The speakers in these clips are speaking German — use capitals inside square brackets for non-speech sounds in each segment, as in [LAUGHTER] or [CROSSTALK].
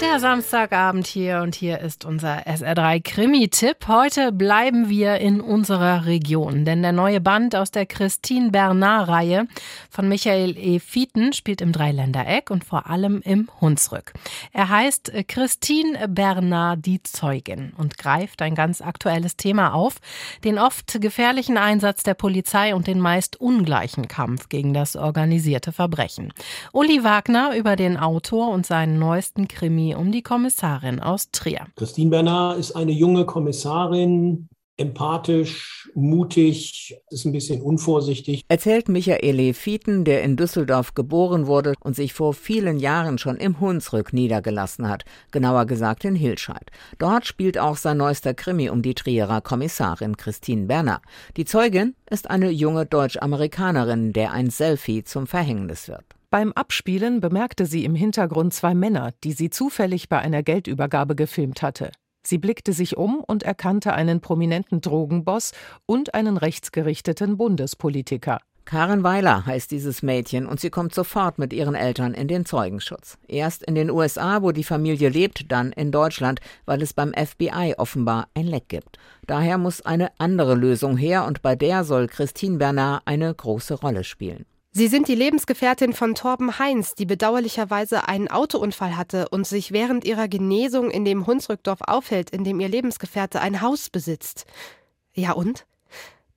Der Samstagabend hier und hier ist unser SR3 Krimi-Tipp. Heute bleiben wir in unserer Region, denn der neue Band aus der Christine Bernard-Reihe von Michael E. Fieten spielt im Dreiländereck und vor allem im Hunsrück. Er heißt Christine Bernard die Zeugin und greift ein ganz aktuelles Thema auf, den oft gefährlichen Einsatz der Polizei und den meist ungleichen Kampf gegen das organisierte Verbrechen. Uli Wagner über den Autor und seinen neuesten Krimi um die Kommissarin aus Trier. Christine Bernard ist eine junge Kommissarin, empathisch, mutig, ist ein bisschen unvorsichtig. Erzählt Michael Fieten, der in Düsseldorf geboren wurde und sich vor vielen Jahren schon im Hunsrück niedergelassen hat, genauer gesagt in Hilscheid. Dort spielt auch sein neuester Krimi um die Trierer Kommissarin Christine Berner. Die Zeugin ist eine junge Deutsch-Amerikanerin, der ein Selfie zum Verhängnis wird. Beim Abspielen bemerkte sie im Hintergrund zwei Männer, die sie zufällig bei einer Geldübergabe gefilmt hatte. Sie blickte sich um und erkannte einen prominenten Drogenboss und einen rechtsgerichteten Bundespolitiker. Karen Weiler heißt dieses Mädchen und sie kommt sofort mit ihren Eltern in den Zeugenschutz. Erst in den USA, wo die Familie lebt, dann in Deutschland, weil es beim FBI offenbar ein Leck gibt. Daher muss eine andere Lösung her und bei der soll Christine Bernard eine große Rolle spielen. Sie sind die Lebensgefährtin von Torben Heinz, die bedauerlicherweise einen Autounfall hatte und sich während ihrer Genesung in dem Hunsrückdorf aufhält, in dem ihr Lebensgefährte ein Haus besitzt. Ja und?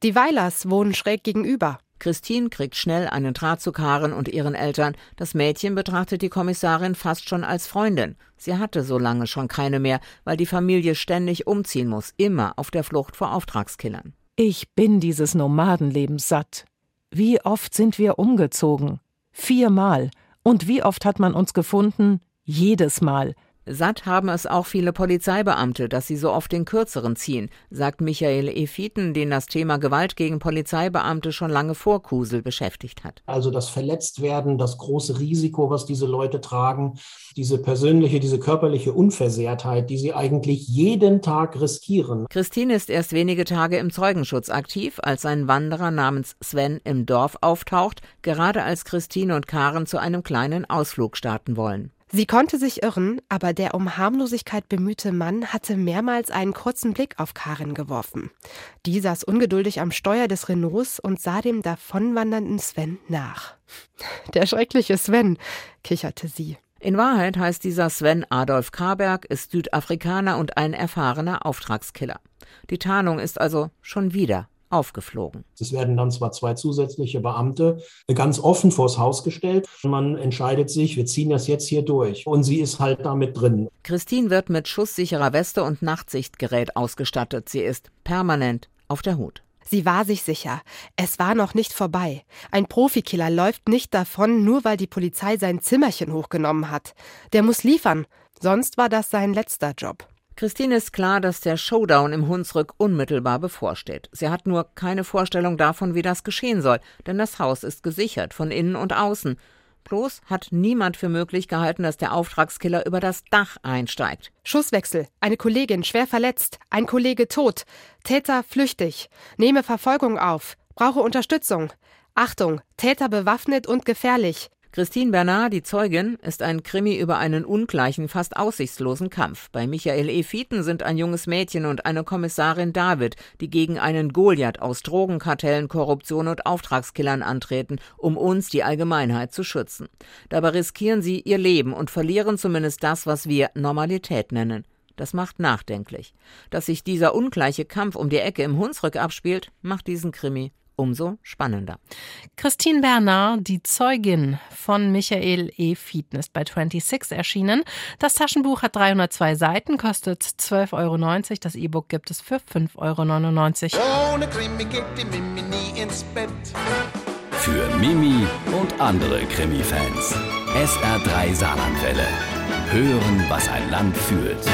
Die Weilers wohnen schräg gegenüber. Christine kriegt schnell einen Draht zu Karen und ihren Eltern. Das Mädchen betrachtet die Kommissarin fast schon als Freundin. Sie hatte so lange schon keine mehr, weil die Familie ständig umziehen muss, immer auf der Flucht vor Auftragskillern. Ich bin dieses Nomadenlebens satt. Wie oft sind wir umgezogen? Viermal. Und wie oft hat man uns gefunden? Jedes Mal. Satt haben es auch viele Polizeibeamte, dass sie so oft den Kürzeren ziehen, sagt Michael Efiten, den das Thema Gewalt gegen Polizeibeamte schon lange vor Kusel beschäftigt hat. Also das Verletztwerden, das große Risiko, was diese Leute tragen, diese persönliche, diese körperliche Unversehrtheit, die sie eigentlich jeden Tag riskieren. Christine ist erst wenige Tage im Zeugenschutz aktiv, als ein Wanderer namens Sven im Dorf auftaucht, gerade als Christine und Karen zu einem kleinen Ausflug starten wollen. Sie konnte sich irren, aber der um Harmlosigkeit bemühte Mann hatte mehrmals einen kurzen Blick auf Karin geworfen. Die saß ungeduldig am Steuer des Renaults und sah dem davonwandernden Sven nach. [LAUGHS] Der schreckliche Sven, kicherte sie. In Wahrheit heißt dieser Sven Adolf Karberg, ist Südafrikaner und ein erfahrener Auftragskiller. Die Tarnung ist also schon wieder aufgeflogen. Es werden dann zwar zwei zusätzliche Beamte ganz offen vors Haus gestellt. Man entscheidet sich, wir ziehen das jetzt hier durch. Und sie ist halt damit drin. Christine wird mit schusssicherer Weste und Nachtsichtgerät ausgestattet. Sie ist permanent auf der Hut. Sie war sich sicher. Es war noch nicht vorbei. Ein Profikiller läuft nicht davon, nur weil die Polizei sein Zimmerchen hochgenommen hat. Der muss liefern. Sonst war das sein letzter Job. Christine ist klar, dass der Showdown im Hunsrück unmittelbar bevorsteht. Sie hat nur keine Vorstellung davon, wie das geschehen soll, denn das Haus ist gesichert, von innen und außen. Bloß hat niemand für möglich gehalten, dass der Auftragskiller über das Dach einsteigt. Schusswechsel. Eine Kollegin schwer verletzt. Ein Kollege tot. Täter flüchtig. Nehme Verfolgung auf. Brauche Unterstützung. Achtung. Täter bewaffnet und gefährlich. Christine Bernard, die Zeugin, ist ein Krimi über einen ungleichen, fast aussichtslosen Kampf. Bei Michael E. Fieten sind ein junges Mädchen und eine Kommissarin David, die gegen einen Goliath aus Drogenkartellen, Korruption und Auftragskillern antreten, um uns, die Allgemeinheit, zu schützen. Dabei riskieren sie ihr Leben und verlieren zumindest das, was wir Normalität nennen. Das macht nachdenklich. Dass sich dieser ungleiche Kampf um die Ecke im Hunsrück abspielt, macht diesen Krimi umso spannender. Christine Bernard, die Zeugin von Michael E. Fieten, ist bei 26 erschienen. Das Taschenbuch hat 302 Seiten, kostet 12,90 Euro. Das E-Book gibt es für 5,99 Euro. Ohne Krimi geht die Mimi nie ins Bett. Für Mimi und andere Krimi-Fans. SR3 Saarlandwelle. Hören, was ein Land fühlt.